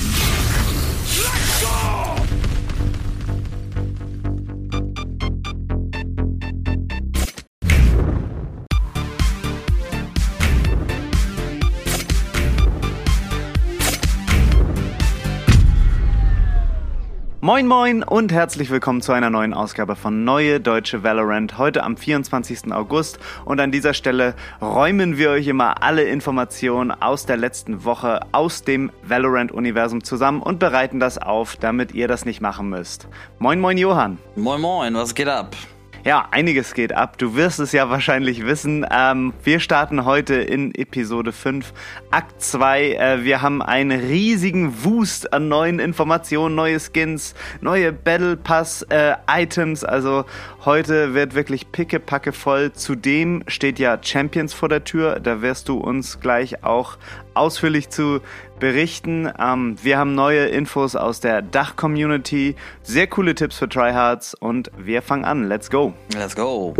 Let's go! Moin moin und herzlich willkommen zu einer neuen Ausgabe von Neue Deutsche Valorant. Heute am 24. August und an dieser Stelle räumen wir euch immer alle Informationen aus der letzten Woche aus dem Valorant-Universum zusammen und bereiten das auf, damit ihr das nicht machen müsst. Moin moin Johann. Moin moin, was geht ab? Ja, einiges geht ab. Du wirst es ja wahrscheinlich wissen. Ähm, wir starten heute in Episode 5, Akt 2. Äh, wir haben einen riesigen Wust an neuen Informationen, neue Skins, neue Battle Pass äh, Items. Also heute wird wirklich pickepacke voll. Zudem steht ja Champions vor der Tür. Da wirst du uns gleich auch ausführlich zu berichten. Ähm, wir haben neue Infos aus der Dach-Community, sehr coole Tipps für Tryhards und wir fangen an. Let's go. Let's go.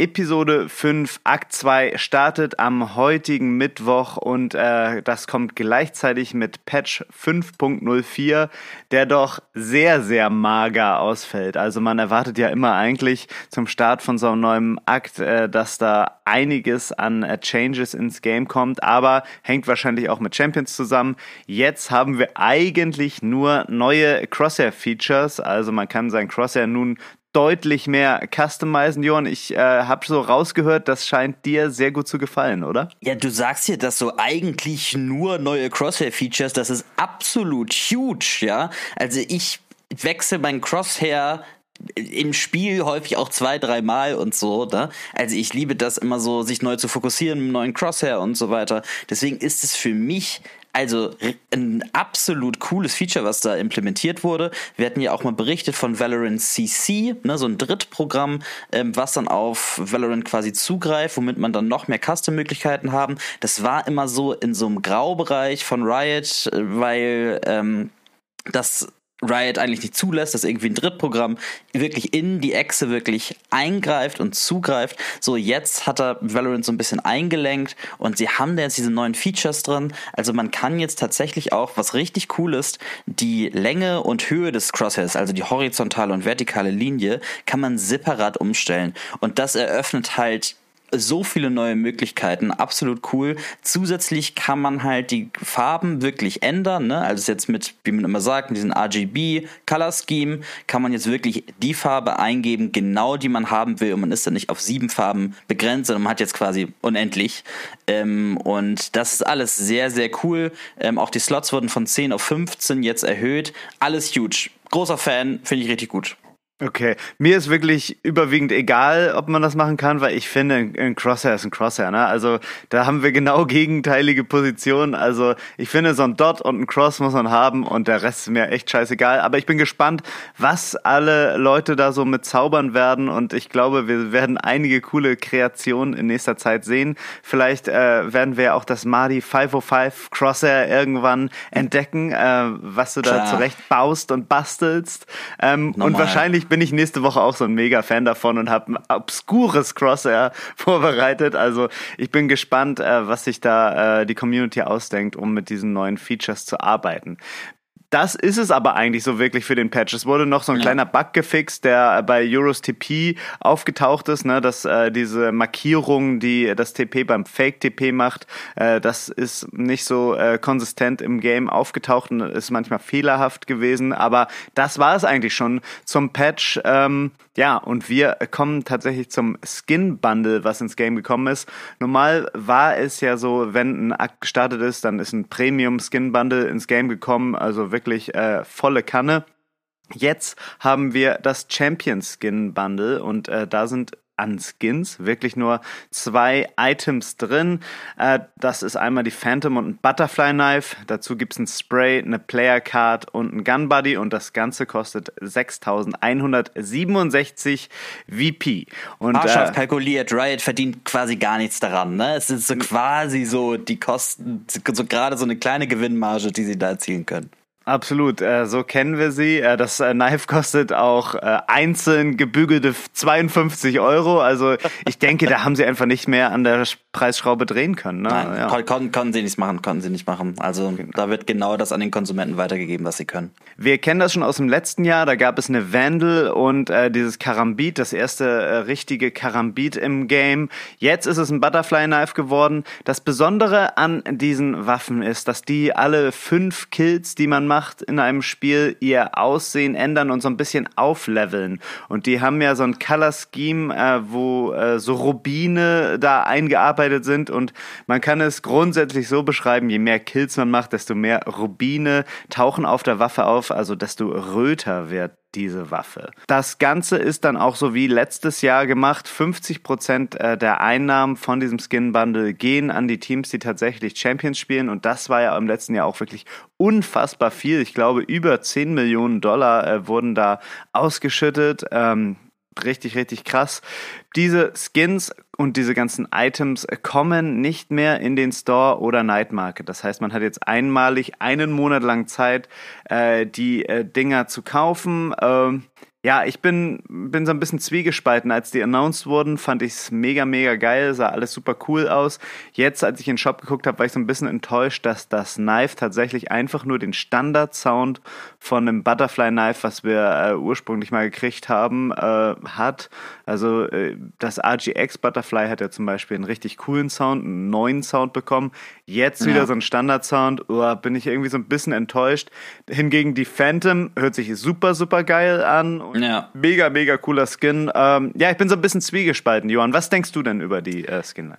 Episode 5, Akt 2 startet am heutigen Mittwoch und äh, das kommt gleichzeitig mit Patch 5.04, der doch sehr, sehr mager ausfällt. Also man erwartet ja immer eigentlich zum Start von so einem neuen Akt, äh, dass da einiges an äh, Changes ins Game kommt, aber hängt wahrscheinlich auch mit Champions zusammen. Jetzt haben wir eigentlich nur neue Crosshair-Features, also man kann sein Crosshair nun deutlich mehr customizen, Johann. Ich äh, habe so rausgehört, das scheint dir sehr gut zu gefallen, oder? Ja, du sagst hier, dass so eigentlich nur neue Crosshair-Features, das ist absolut huge, ja. Also ich wechsle mein Crosshair im Spiel häufig auch zwei, dreimal und so. Ne? Also ich liebe das immer so, sich neu zu fokussieren mit neuen Crosshair und so weiter. Deswegen ist es für mich also ein absolut cooles Feature, was da implementiert wurde. Wir hatten ja auch mal berichtet von Valorant CC, ne, so ein Drittprogramm, ähm, was dann auf Valorant quasi zugreift, womit man dann noch mehr Custom-Möglichkeiten haben. Das war immer so in so einem Graubereich von Riot, weil ähm, das Riot eigentlich nicht zulässt, dass irgendwie ein Drittprogramm wirklich in die Echse wirklich eingreift und zugreift. So, jetzt hat er Valorant so ein bisschen eingelenkt und sie haben da jetzt diese neuen Features drin. Also man kann jetzt tatsächlich auch, was richtig cool ist, die Länge und Höhe des Crosshairs, also die horizontale und vertikale Linie, kann man separat umstellen. Und das eröffnet halt so viele neue Möglichkeiten, absolut cool. Zusätzlich kann man halt die Farben wirklich ändern, ne? Also jetzt mit, wie man immer sagt, mit diesem RGB Color Scheme kann man jetzt wirklich die Farbe eingeben, genau die man haben will und man ist dann nicht auf sieben Farben begrenzt, sondern man hat jetzt quasi unendlich. Ähm, und das ist alles sehr, sehr cool. Ähm, auch die Slots wurden von 10 auf 15 jetzt erhöht. Alles huge. Großer Fan, finde ich richtig gut. Okay, mir ist wirklich überwiegend egal, ob man das machen kann, weil ich finde, ein Crosshair ist ein Crosshair. Ne? Also da haben wir genau gegenteilige Positionen. Also ich finde, so ein Dot und ein Cross muss man haben und der Rest ist mir echt scheißegal. Aber ich bin gespannt, was alle Leute da so mit zaubern werden und ich glaube, wir werden einige coole Kreationen in nächster Zeit sehen. Vielleicht äh, werden wir auch das Madi 505 Crosshair irgendwann entdecken, äh, was du Klar. da zurecht baust und bastelst. Ähm, und wahrscheinlich bin ich nächste Woche auch so ein mega Fan davon und habe ein obskures Crosshair vorbereitet. Also ich bin gespannt, äh, was sich da äh, die Community ausdenkt, um mit diesen neuen Features zu arbeiten. Das ist es aber eigentlich so wirklich für den Patch. Es wurde noch so ein ja. kleiner Bug gefixt, der bei Euros TP aufgetaucht ist, ne, dass äh, diese Markierung, die das TP beim Fake TP macht, äh, das ist nicht so äh, konsistent im Game aufgetaucht und ist manchmal fehlerhaft gewesen. Aber das war es eigentlich schon zum Patch. Ähm, ja, und wir kommen tatsächlich zum Skin Bundle, was ins Game gekommen ist. Normal war es ja so, wenn ein Akt gestartet ist, dann ist ein Premium Skin Bundle ins Game gekommen, also wirklich äh, volle Kanne. Jetzt haben wir das Champion Skin Bundle und äh, da sind an Skins, wirklich nur zwei Items drin. Äh, das ist einmal die Phantom und ein Butterfly Knife. Dazu gibt es ein Spray, eine Player Card und ein Gun Buddy und das Ganze kostet 6167 VP. Und, Haarscharf äh, kalkuliert, Riot verdient quasi gar nichts daran. Ne? Es ist so quasi so die Kosten, so gerade so eine kleine Gewinnmarge, die sie da erzielen können. Absolut, äh, so kennen wir sie. Äh, das äh, Knife kostet auch äh, einzeln gebügelte 52 Euro. Also ich denke, da haben sie einfach nicht mehr an der Preisschraube drehen können. Ne? Nein, ja. kon konnten sie nicht machen, konnten sie nicht machen. Also genau. da wird genau das an den Konsumenten weitergegeben, was sie können. Wir kennen das schon aus dem letzten Jahr. Da gab es eine Vandal und äh, dieses Karambit, das erste äh, richtige Karambit im Game. Jetzt ist es ein Butterfly Knife geworden. Das Besondere an diesen Waffen ist, dass die alle fünf Kills, die man macht in einem Spiel, ihr Aussehen ändern und so ein bisschen aufleveln. Und die haben ja so ein Color Scheme, äh, wo äh, so Rubine da eingearbeitet sind und man kann es grundsätzlich so beschreiben, je mehr Kills man macht, desto mehr Rubine tauchen auf der Waffe auf, also desto röter wird diese Waffe. Das Ganze ist dann auch so wie letztes Jahr gemacht. 50 Prozent äh, der Einnahmen von diesem Skin Bundle gehen an die Teams, die tatsächlich Champions spielen. Und das war ja im letzten Jahr auch wirklich unfassbar viel. Ich glaube, über 10 Millionen Dollar äh, wurden da ausgeschüttet. Ähm, richtig, richtig krass. Diese Skins und diese ganzen Items kommen nicht mehr in den Store oder Night Market. Das heißt, man hat jetzt einmalig einen Monat lang Zeit, äh, die äh, Dinger zu kaufen. Ähm, ja, ich bin, bin so ein bisschen zwiegespalten. Als die announced wurden, fand ich es mega, mega geil, sah alles super cool aus. Jetzt, als ich in den Shop geguckt habe, war ich so ein bisschen enttäuscht, dass das Knife tatsächlich einfach nur den Standard-Sound von einem Butterfly-Knife, was wir äh, ursprünglich mal gekriegt haben, äh, hat. Also äh, das RGX Butterfly hat ja zum Beispiel einen richtig coolen Sound, einen neuen Sound bekommen. Jetzt wieder ja. so ein Standard-Sound, oh, bin ich irgendwie so ein bisschen enttäuscht. Hingegen die Phantom hört sich super, super geil an ja. Mega, mega cooler Skin. Ähm, ja, ich bin so ein bisschen zwiegespalten, Johann. Was denkst du denn über die äh, Skinline?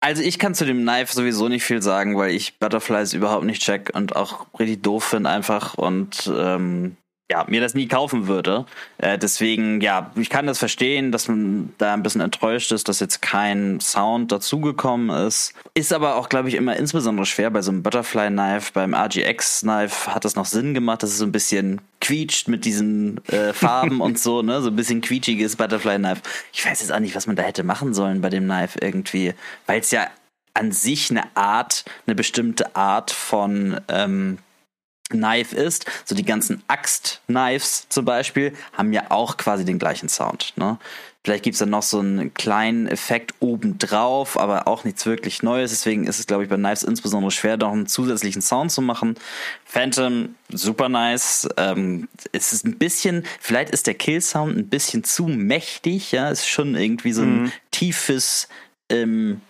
Also ich kann zu dem Knife sowieso nicht viel sagen, weil ich Butterflies überhaupt nicht check und auch richtig doof finde einfach und ähm, ja, mir das nie kaufen würde. Äh, deswegen, ja, ich kann das verstehen, dass man da ein bisschen enttäuscht ist, dass jetzt kein Sound dazugekommen ist. Ist aber auch, glaube ich, immer insbesondere schwer bei so einem Butterfly-Knife. Beim RGX-Knife hat das noch Sinn gemacht, dass es so ein bisschen quietscht mit diesen äh, Farben und so, ne? So ein bisschen quietschiges Butterfly-Knife. Ich weiß jetzt auch nicht, was man da hätte machen sollen bei dem Knife irgendwie, weil es ja an sich eine Art, eine bestimmte Art von ähm, Knife ist. So die ganzen Axt-Knives zum Beispiel haben ja auch quasi den gleichen Sound. Ne? Vielleicht gibt's dann noch so einen kleinen Effekt obendrauf, aber auch nichts wirklich Neues. Deswegen ist es, glaube ich, bei Knives insbesondere schwer, noch einen zusätzlichen Sound zu machen. Phantom, super nice. Ähm, es ist ein bisschen, vielleicht ist der Kill-Sound ein bisschen zu mächtig. Ja, es ist schon irgendwie so ein mhm. tiefes ähm,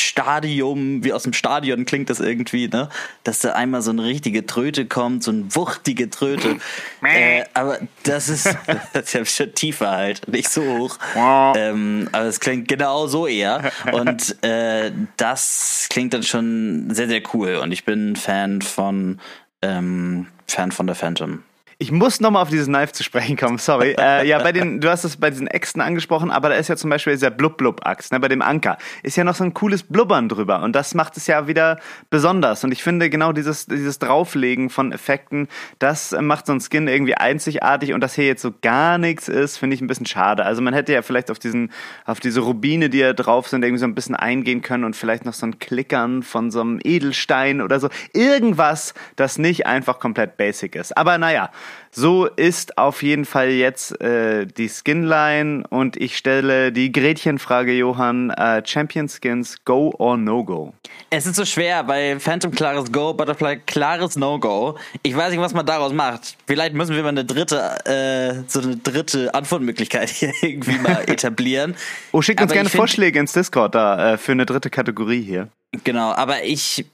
Stadium, wie aus dem Stadion klingt das irgendwie, ne? Dass da einmal so eine richtige Tröte kommt, so eine wuchtige Tröte. äh, aber das ist, das ist schon tiefer halt, nicht so hoch. ähm, aber es klingt genau so eher. Und äh, das klingt dann schon sehr, sehr cool. Und ich bin Fan von ähm, Fan von der Phantom. Ich muss nochmal auf dieses Knife zu sprechen kommen, sorry. äh, ja, bei den, du hast es bei diesen Äxten angesprochen, aber da ist ja zum Beispiel dieser Blub-Blub-Axt, ne, bei dem Anker. Ist ja noch so ein cooles Blubbern drüber und das macht es ja wieder besonders. Und ich finde genau dieses, dieses Drauflegen von Effekten, das macht so ein Skin irgendwie einzigartig und dass hier jetzt so gar nichts ist, finde ich ein bisschen schade. Also man hätte ja vielleicht auf diesen, auf diese Rubine, die ja drauf sind, irgendwie so ein bisschen eingehen können und vielleicht noch so ein Klickern von so einem Edelstein oder so. Irgendwas, das nicht einfach komplett basic ist. Aber naja, so ist auf jeden Fall jetzt äh, die Skinline und ich stelle die Gretchenfrage, Johann. Äh, Champion Skins, go or no go? Es ist so schwer, weil Phantom klares Go, Butterfly klares No-Go. Ich weiß nicht, was man daraus macht. Vielleicht müssen wir mal eine dritte, äh, so eine dritte Antwortmöglichkeit hier irgendwie mal etablieren. oh, schickt uns aber gerne Vorschläge ins Discord da äh, für eine dritte Kategorie hier. Genau, aber ich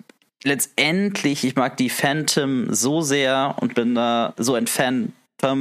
letztendlich, ich mag die Phantom so sehr und bin da so ein Fan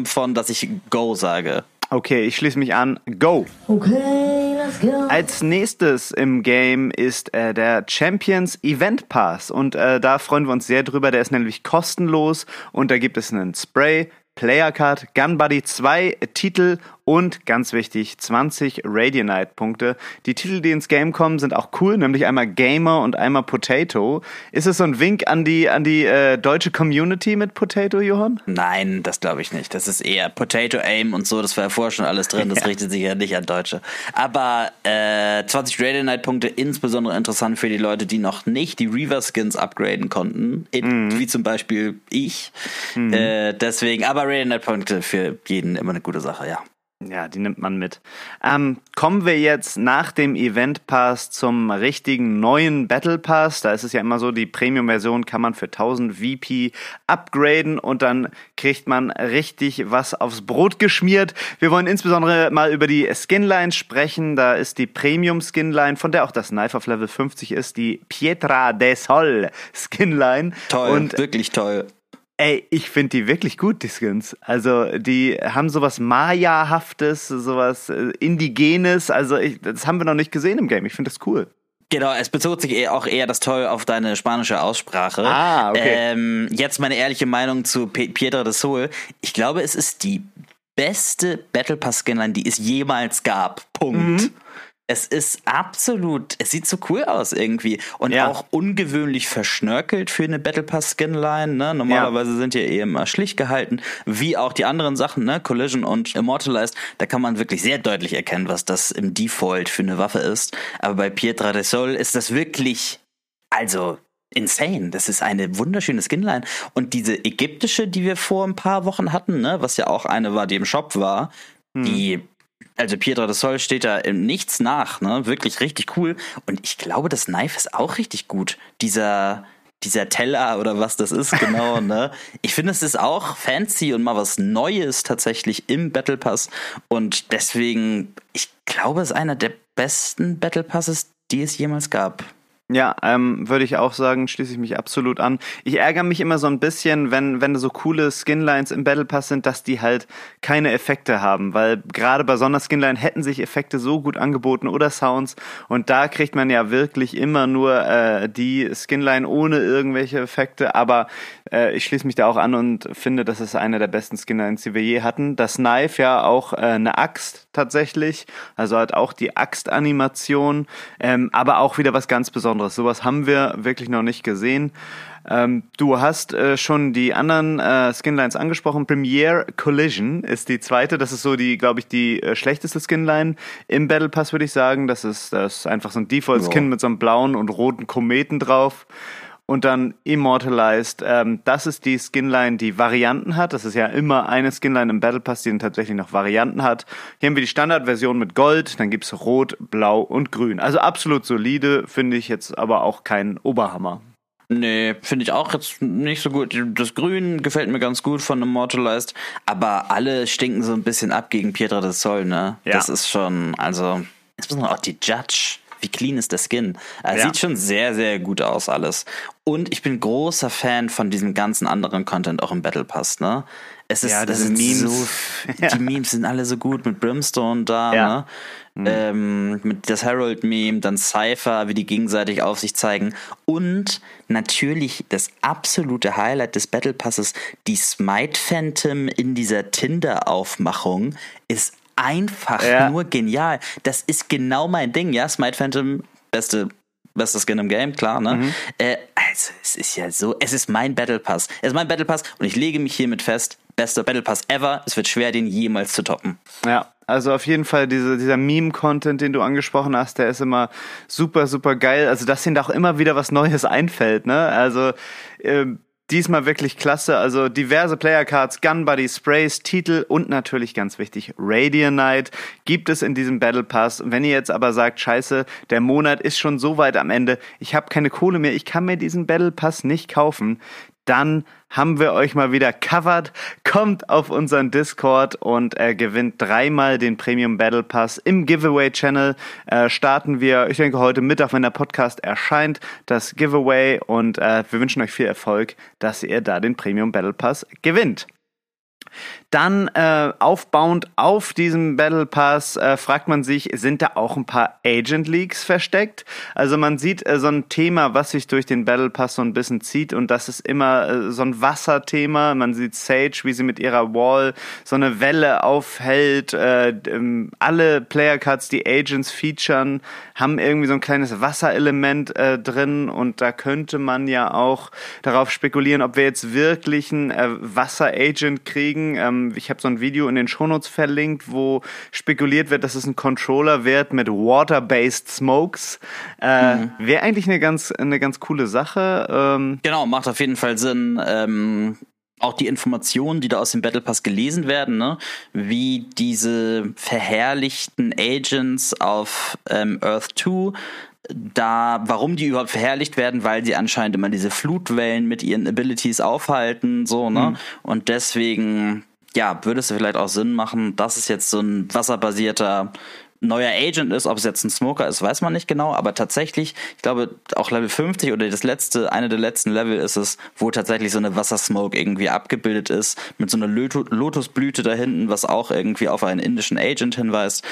von, dass ich Go sage. Okay, ich schließe mich an. Go! Okay, let's go. Als nächstes im Game ist äh, der Champions Event Pass und äh, da freuen wir uns sehr drüber. Der ist nämlich kostenlos und da gibt es einen Spray, Player Card, Gun Buddy, zwei Titel und ganz wichtig, 20 Radianite-Punkte. Die Titel, die ins Game kommen, sind auch cool, nämlich einmal Gamer und einmal Potato. Ist es so ein Wink an die, an die äh, deutsche Community mit Potato, Johann? Nein, das glaube ich nicht. Das ist eher Potato Aim und so, das war ja vorher schon alles drin, das ja. richtet sich ja nicht an Deutsche. Aber äh, 20 Radianite-Punkte, insbesondere interessant für die Leute, die noch nicht die Reaver-Skins upgraden konnten, in, mhm. wie zum Beispiel ich. Mhm. Äh, deswegen, aber Radianite-Punkte für jeden immer eine gute Sache, ja. Ja, die nimmt man mit. Ähm, kommen wir jetzt nach dem Event Pass zum richtigen neuen Battle Pass. Da ist es ja immer so, die Premium-Version kann man für 1000 VP upgraden und dann kriegt man richtig was aufs Brot geschmiert. Wir wollen insbesondere mal über die Skinline sprechen. Da ist die Premium Skinline, von der auch das Knife auf Level 50 ist, die Pietra de Sol Skinline. Toll, und wirklich toll. Ey, ich finde die wirklich gut, die Skins. Also, die haben sowas Maya-haftes, sowas äh, Indigenes. Also, ich, das haben wir noch nicht gesehen im Game. Ich finde das cool. Genau, es bezog sich eher auch eher das Toll auf deine spanische Aussprache. Ah, okay. Ähm, jetzt meine ehrliche Meinung zu Piedra de Sol. Ich glaube, es ist die beste Battle Pass Skinline, die es jemals gab. Punkt. Mhm. Es ist absolut, es sieht so cool aus irgendwie und ja. auch ungewöhnlich verschnörkelt für eine Battle Pass Skinline. Ne? Normalerweise ja. sind ja eh immer schlicht gehalten, wie auch die anderen Sachen, ne? Collision und Immortalized. Da kann man wirklich sehr deutlich erkennen, was das im Default für eine Waffe ist. Aber bei Pietra de Sol ist das wirklich, also insane. Das ist eine wunderschöne Skinline. Und diese ägyptische, die wir vor ein paar Wochen hatten, ne, was ja auch eine war, die im Shop war, hm. die also Pietra de Sol steht da im Nichts nach, ne? Wirklich richtig cool. Und ich glaube, das Knife ist auch richtig gut. Dieser, dieser Teller oder was das ist, genau, ne? Ich finde, es ist auch fancy und mal was Neues tatsächlich im Battle Pass. Und deswegen, ich glaube, es ist einer der besten Battle Passes, die es jemals gab. Ja, ähm, würde ich auch sagen, schließe ich mich absolut an. Ich ärgere mich immer so ein bisschen, wenn, wenn so coole Skinlines im Battle Pass sind, dass die halt keine Effekte haben, weil gerade bei Sonderskinline hätten sich Effekte so gut angeboten oder Sounds und da kriegt man ja wirklich immer nur äh, die Skinline ohne irgendwelche Effekte, aber äh, ich schließe mich da auch an und finde, das ist eine der besten Skinlines, die wir je hatten. Das Knife ja auch äh, eine Axt tatsächlich, also hat auch die Axtanimation, ähm, aber auch wieder was ganz Besonderes. Sowas haben wir wirklich noch nicht gesehen. Ähm, du hast äh, schon die anderen äh, Skinlines angesprochen. Premiere Collision ist die zweite. Das ist so die, glaube ich, die äh, schlechteste Skinline im Battle Pass, würde ich sagen. Das ist, das ist einfach so ein Default-Skin ja. mit so einem blauen und roten Kometen drauf und dann Immortalized. Ähm, das ist die Skinline, die Varianten hat. Das ist ja immer eine Skinline im Battle Pass, die dann tatsächlich noch Varianten hat. Hier haben wir die Standardversion mit Gold, dann gibt's Rot, Blau und Grün. Also absolut solide, finde ich jetzt aber auch kein Oberhammer. Nee, finde ich auch jetzt nicht so gut. Das Grün gefällt mir ganz gut von Immortalized, aber alle stinken so ein bisschen ab gegen Pietra del Sol, ne? Ja. Das ist schon, also, insbesondere auch die Judge wie clean ist der Skin. Er ja. Sieht schon sehr, sehr gut aus alles. Und ich bin großer Fan von diesem ganzen anderen Content auch im Battle Pass, ne? Es ist, ja, das sind Memes. So, ja. die Memes sind alle so gut mit Brimstone da, ja. ne? Mhm. Ähm, mit das Harold-Meme, dann Cypher, wie die gegenseitig auf sich zeigen. Und natürlich das absolute Highlight des Battle Passes, die Smite Phantom in dieser Tinder-Aufmachung ist einfach ja. nur genial. Das ist genau mein Ding, ja. Smite Phantom, beste bester Skin im Game, klar, ne? Mhm. Äh, also, es ist ja so, es ist mein Battle Pass. Es ist mein Battle Pass und ich lege mich hiermit fest, bester Battle Pass ever. Es wird schwer, den jemals zu toppen. Ja, also auf jeden Fall diese, dieser Meme-Content, den du angesprochen hast, der ist immer super, super geil. Also, dass ihnen da auch immer wieder was Neues einfällt, ne? Also, ähm, Diesmal wirklich klasse, also diverse Player Cards, Gun Buddy, Sprays, Titel und natürlich ganz wichtig Radiant Knight gibt es in diesem Battle Pass. Wenn ihr jetzt aber sagt, scheiße, der Monat ist schon so weit am Ende, ich habe keine Kohle mehr, ich kann mir diesen Battle Pass nicht kaufen, dann haben wir euch mal wieder covered. Kommt auf unseren Discord und äh, gewinnt dreimal den Premium Battle Pass. Im Giveaway Channel äh, starten wir, ich denke, heute Mittag, wenn der Podcast erscheint, das Giveaway und äh, wir wünschen euch viel Erfolg, dass ihr da den Premium Battle Pass gewinnt. Dann äh, aufbauend auf diesem Battle Pass äh, fragt man sich, sind da auch ein paar Agent Leaks versteckt? Also man sieht äh, so ein Thema, was sich durch den Battle Pass so ein bisschen zieht und das ist immer äh, so ein Wasserthema. Man sieht Sage, wie sie mit ihrer Wall so eine Welle aufhält. Äh, ähm, alle Player Cards, die Agents featuren, haben irgendwie so ein kleines Wasserelement äh, drin und da könnte man ja auch darauf spekulieren, ob wir jetzt wirklich einen äh, Wasser-Agent kriegen. Ähm, ich habe so ein Video in den Shownotes verlinkt, wo spekuliert wird, dass es ein Controller wird mit Water-based Smokes. Äh, mhm. Wäre eigentlich eine ganz, eine ganz coole Sache. Ähm, genau, macht auf jeden Fall Sinn. Ähm auch die Informationen, die da aus dem Battle Pass gelesen werden, ne? wie diese verherrlichten Agents auf ähm, Earth 2 da, warum die überhaupt verherrlicht werden, weil sie anscheinend immer diese Flutwellen mit ihren Abilities aufhalten, so, ne? Mhm. Und deswegen, ja, würde es vielleicht auch Sinn machen, dass es jetzt so ein wasserbasierter neuer Agent ist, ob es jetzt ein Smoker ist, weiß man nicht genau, aber tatsächlich, ich glaube, auch Level 50 oder das letzte, eine der letzten Level ist es, wo tatsächlich so eine Wassersmoke irgendwie abgebildet ist, mit so einer Lotusblüte da hinten, was auch irgendwie auf einen indischen Agent hinweist.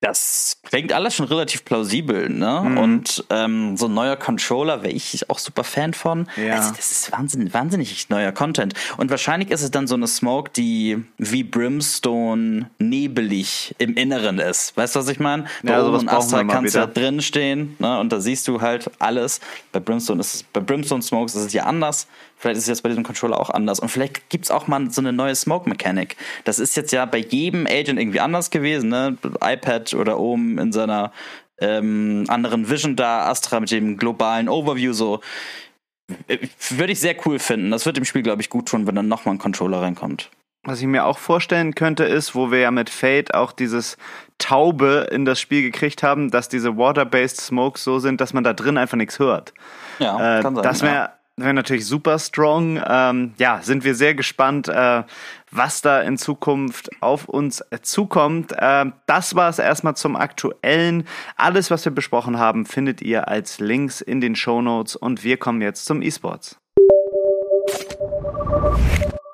Das klingt alles schon relativ plausibel, ne? Mhm. Und ähm, so ein neuer Controller wäre ich auch super Fan von. Ja. Also das ist wahnsinnig, wahnsinnig neuer Content. Und wahrscheinlich ist es dann so eine Smoke, die wie Brimstone nebelig im Inneren ist. Weißt du, was ich meine? Bei ja, oben und Astra kannst du ja drin stehen, ne? Und da siehst du halt alles. Bei Brimstone ist es, bei Brimstone Smokes ist es ja anders. Vielleicht ist es jetzt bei diesem Controller auch anders. Und vielleicht gibt's auch mal so eine neue Smoke-Mechanik. Das ist jetzt ja bei jedem Agent irgendwie anders gewesen, ne? iPad oder oben in seiner ähm, anderen Vision da, Astra mit dem globalen Overview so. Würde ich sehr cool finden. Das wird dem Spiel, glaube ich, gut tun, wenn dann nochmal ein Controller reinkommt. Was ich mir auch vorstellen könnte, ist, wo wir ja mit Fate auch dieses Taube in das Spiel gekriegt haben, dass diese Water-Based Smokes so sind, dass man da drin einfach nichts hört. Ja, äh, kann sein. Das wäre ja wäre natürlich super strong. Ähm, ja, sind wir sehr gespannt, äh, was da in Zukunft auf uns zukommt. Äh, das war es erstmal zum Aktuellen. Alles, was wir besprochen haben, findet ihr als Links in den Show Notes und wir kommen jetzt zum E-Sports.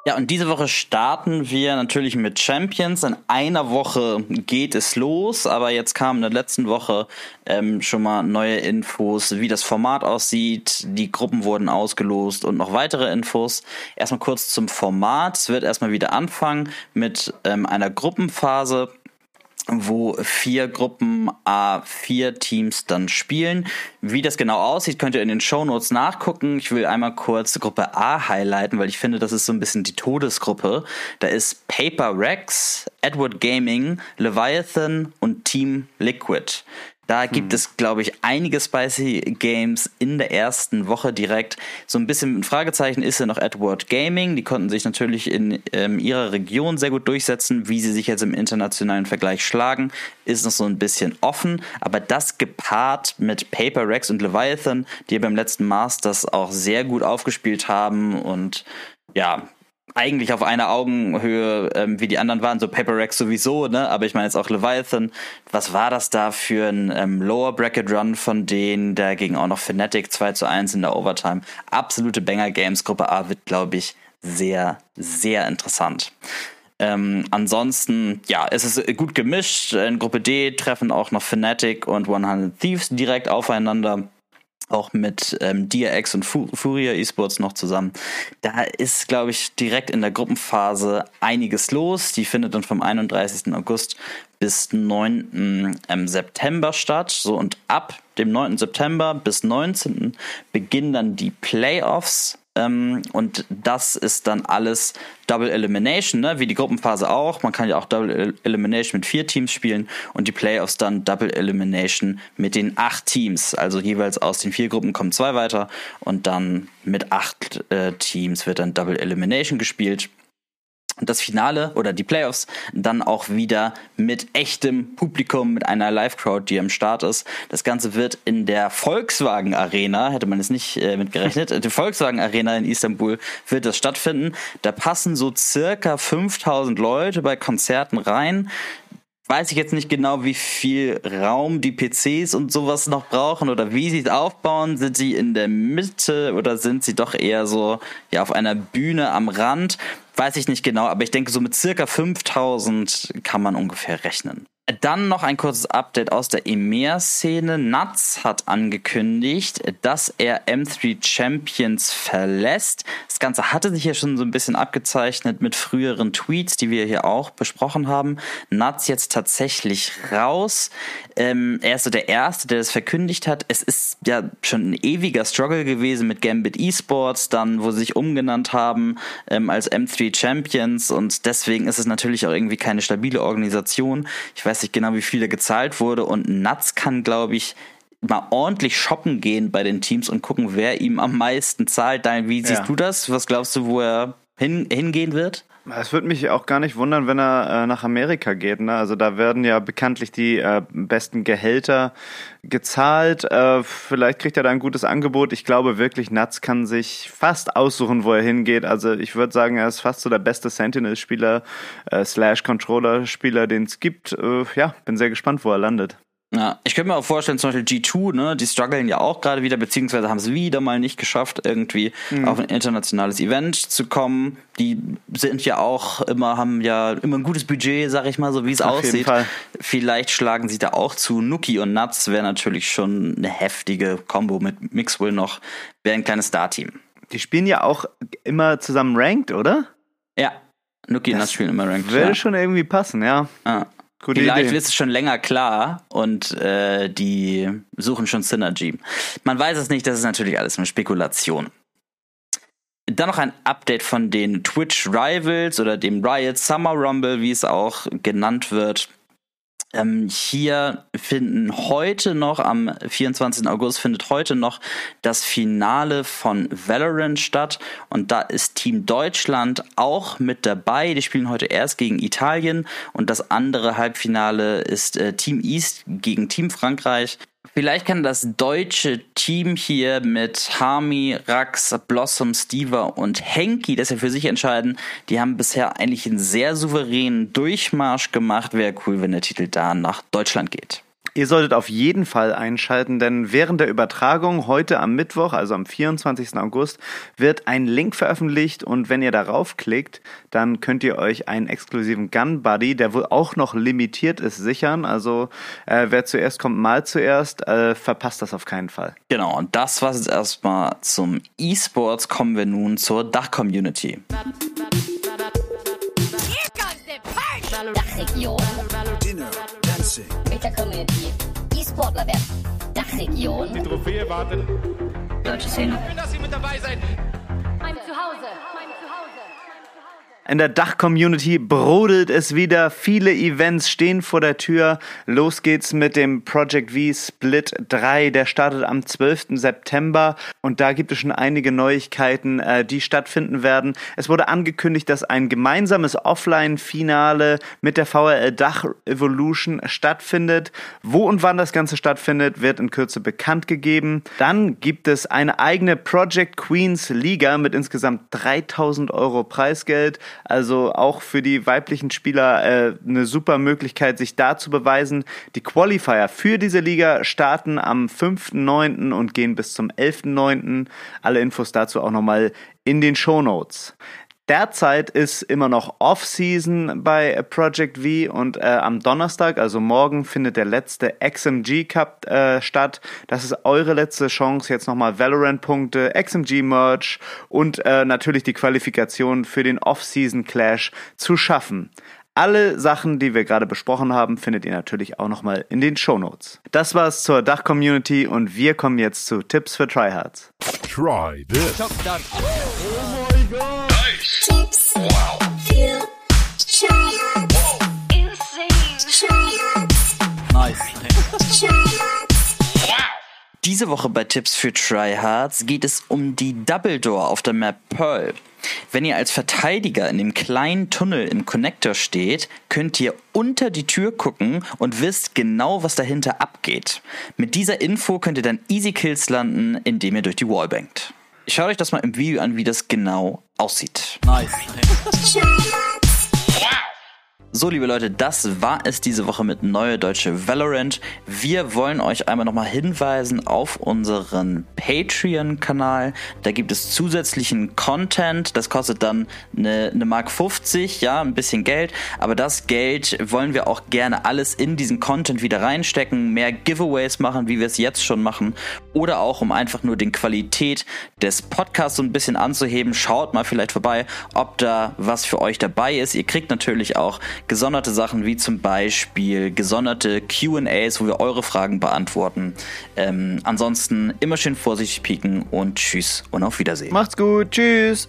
Ja, und diese Woche starten wir natürlich mit Champions. In einer Woche geht es los, aber jetzt kamen in der letzten Woche ähm, schon mal neue Infos, wie das Format aussieht. Die Gruppen wurden ausgelost und noch weitere Infos. Erstmal kurz zum Format. Es wird erstmal wieder anfangen mit ähm, einer Gruppenphase wo vier Gruppen A vier Teams dann spielen. Wie das genau aussieht, könnt ihr in den Show Notes nachgucken. Ich will einmal kurz Gruppe A highlighten, weil ich finde, das ist so ein bisschen die Todesgruppe. Da ist Paper Rex, Edward Gaming, Leviathan und Team Liquid. Da gibt hm. es, glaube ich, einige Spicy Games in der ersten Woche direkt. So ein bisschen ein Fragezeichen ist ja noch Edward Gaming. Die konnten sich natürlich in ähm, ihrer Region sehr gut durchsetzen. Wie sie sich jetzt im internationalen Vergleich schlagen, ist noch so ein bisschen offen. Aber das gepaart mit Paper Rex und Leviathan, die beim letzten Masters auch sehr gut aufgespielt haben und ja, eigentlich auf einer Augenhöhe ähm, wie die anderen waren, so Paper Rex sowieso, ne? Aber ich meine jetzt auch Leviathan. Was war das da für ein ähm, Lower Bracket Run von denen? Da ging auch noch Fnatic 2 zu 1 in der Overtime. Absolute Banger Games. Gruppe A wird, glaube ich, sehr, sehr interessant. Ähm, ansonsten, ja, es ist gut gemischt. In Gruppe D treffen auch noch Fnatic und 100 Thieves direkt aufeinander auch mit ähm, DRX und Furia Esports noch zusammen. Da ist, glaube ich, direkt in der Gruppenphase einiges los. Die findet dann vom 31. August bis 9. Ähm, September statt. So und ab dem 9. September bis 19. beginnen dann die Playoffs ähm, und das ist dann alles Double Elimination, ne? wie die Gruppenphase auch. Man kann ja auch Double Elimination mit vier Teams spielen und die Playoffs dann Double Elimination mit den acht Teams. Also jeweils aus den vier Gruppen kommen zwei weiter und dann mit acht äh, Teams wird dann Double Elimination gespielt das Finale oder die Playoffs dann auch wieder mit echtem Publikum, mit einer Live-Crowd, die am Start ist. Das Ganze wird in der Volkswagen Arena, hätte man es nicht äh, mitgerechnet, die Volkswagen Arena in Istanbul wird das stattfinden. Da passen so circa 5000 Leute bei Konzerten rein weiß ich jetzt nicht genau, wie viel Raum die PCs und sowas noch brauchen oder wie sie es aufbauen. Sind sie in der Mitte oder sind sie doch eher so ja auf einer Bühne am Rand? Weiß ich nicht genau, aber ich denke, so mit circa 5000 kann man ungefähr rechnen. Dann noch ein kurzes Update aus der EMEA-Szene. Nuts hat angekündigt, dass er M3 Champions verlässt. Das Ganze hatte sich ja schon so ein bisschen abgezeichnet mit früheren Tweets, die wir hier auch besprochen haben. Nuts jetzt tatsächlich raus. Ähm, er ist so der Erste, der das verkündigt hat. Es ist ja schon ein ewiger Struggle gewesen mit Gambit Esports, dann, wo sie sich umgenannt haben ähm, als M3 Champions und deswegen ist es natürlich auch irgendwie keine stabile Organisation. Ich weiß weiß nicht genau, wie viel da gezahlt wurde. Und Nuts kann, glaube ich, mal ordentlich shoppen gehen bei den Teams und gucken, wer ihm am meisten zahlt. Wie siehst ja. du das? Was glaubst du, wo er hin, hingehen wird? Es würde mich auch gar nicht wundern, wenn er äh, nach Amerika geht. Ne? Also da werden ja bekanntlich die äh, besten Gehälter gezahlt. Äh, vielleicht kriegt er da ein gutes Angebot. Ich glaube wirklich, Nuts kann sich fast aussuchen, wo er hingeht. Also ich würde sagen, er ist fast so der beste Sentinel-Spieler, äh, slash Controller-Spieler, den es gibt. Äh, ja, bin sehr gespannt, wo er landet. Ja, ich könnte mir auch vorstellen, zum Beispiel G2, ne, die strugglen ja auch gerade wieder, beziehungsweise haben es wieder mal nicht geschafft, irgendwie mhm. auf ein internationales Event zu kommen. Die sind ja auch immer, haben ja immer ein gutes Budget, sag ich mal, so wie es aussieht. Vielleicht schlagen sie da auch zu. Nuki und Nuts wäre natürlich schon eine heftige Combo mit Mixwell noch, wäre ein kleines Star-Team. Die spielen ja auch immer zusammen ranked, oder? Ja, Nuki und Nuts spielen immer ranked. Würde ja. schon irgendwie passen, ja. Ah. Gute die Live ist schon länger klar und äh, die suchen schon Synergy. Man weiß es nicht, das ist natürlich alles eine Spekulation. Dann noch ein Update von den Twitch Rivals oder dem Riot Summer Rumble, wie es auch genannt wird. Ähm, hier finden heute noch, am 24. August findet heute noch das Finale von Valorant statt. Und da ist Team Deutschland auch mit dabei. Die spielen heute erst gegen Italien. Und das andere Halbfinale ist äh, Team East gegen Team Frankreich. Vielleicht kann das deutsche Team hier mit Harmy, Rax, Blossom, Stever und Henki das ja für sich entscheiden. Die haben bisher eigentlich einen sehr souveränen Durchmarsch gemacht. Wäre cool, wenn der Titel da nach Deutschland geht. Ihr solltet auf jeden Fall einschalten, denn während der Übertragung heute am Mittwoch, also am 24. August, wird ein Link veröffentlicht und wenn ihr darauf klickt, dann könnt ihr euch einen exklusiven Gun Buddy, der wohl auch noch limitiert ist, sichern. Also äh, wer zuerst kommt, mal zuerst, äh, verpasst das auf keinen Fall. Genau, und das war jetzt erstmal zum E-Sports. Kommen wir nun zur Dach-Community. Dachregion. Dinner, Dancing. Mit der Community. E-Sportler werden. Dachregion. Die Trophäe wartet. Deutsche Szene. Schön, dass Sie mit dabei seid. Mein Zuhause. In der Dach-Community brodelt es wieder. Viele Events stehen vor der Tür. Los geht's mit dem Project V Split 3. Der startet am 12. September und da gibt es schon einige Neuigkeiten, äh, die stattfinden werden. Es wurde angekündigt, dass ein gemeinsames Offline-Finale mit der VRL Dach Evolution stattfindet. Wo und wann das Ganze stattfindet, wird in Kürze bekannt gegeben. Dann gibt es eine eigene Project Queens Liga mit insgesamt 3000 Euro Preisgeld. Also auch für die weiblichen Spieler äh, eine super Möglichkeit, sich da zu beweisen. Die Qualifier für diese Liga starten am 5.9. und gehen bis zum 11.9. Alle Infos dazu auch nochmal in den Show Notes. Derzeit ist immer noch Off-Season bei Project V und äh, am Donnerstag, also morgen, findet der letzte XMG Cup äh, statt. Das ist eure letzte Chance, jetzt nochmal Valorant-Punkte, XMG-Merch und äh, natürlich die Qualifikation für den Off-Season Clash zu schaffen. Alle Sachen, die wir gerade besprochen haben, findet ihr natürlich auch nochmal in den Show Notes. Das war's zur Dach-Community und wir kommen jetzt zu Tipps für Tryhards. Try this. Diese Woche bei Tipps für Tryhards geht es um die Double Door auf der Map Pearl. Wenn ihr als Verteidiger in dem kleinen Tunnel im Connector steht, könnt ihr unter die Tür gucken und wisst genau, was dahinter abgeht. Mit dieser Info könnt ihr dann Easy Kills landen, indem ihr durch die Wall bankt. Schaut euch das mal im Video an, wie das genau aussieht. Nice. So, liebe Leute, das war es diese Woche mit Neue Deutsche Valorant. Wir wollen euch einmal nochmal hinweisen auf unseren Patreon-Kanal. Da gibt es zusätzlichen Content. Das kostet dann eine, eine Mark 50, ja, ein bisschen Geld. Aber das Geld wollen wir auch gerne alles in diesen Content wieder reinstecken, mehr Giveaways machen, wie wir es jetzt schon machen. Oder auch, um einfach nur den Qualität des Podcasts so ein bisschen anzuheben. Schaut mal vielleicht vorbei, ob da was für euch dabei ist. Ihr kriegt natürlich auch gesonderte Sachen wie zum Beispiel gesonderte QAs, wo wir eure Fragen beantworten. Ähm, ansonsten immer schön vorsichtig pieken und tschüss und auf Wiedersehen. Macht's gut, tschüss.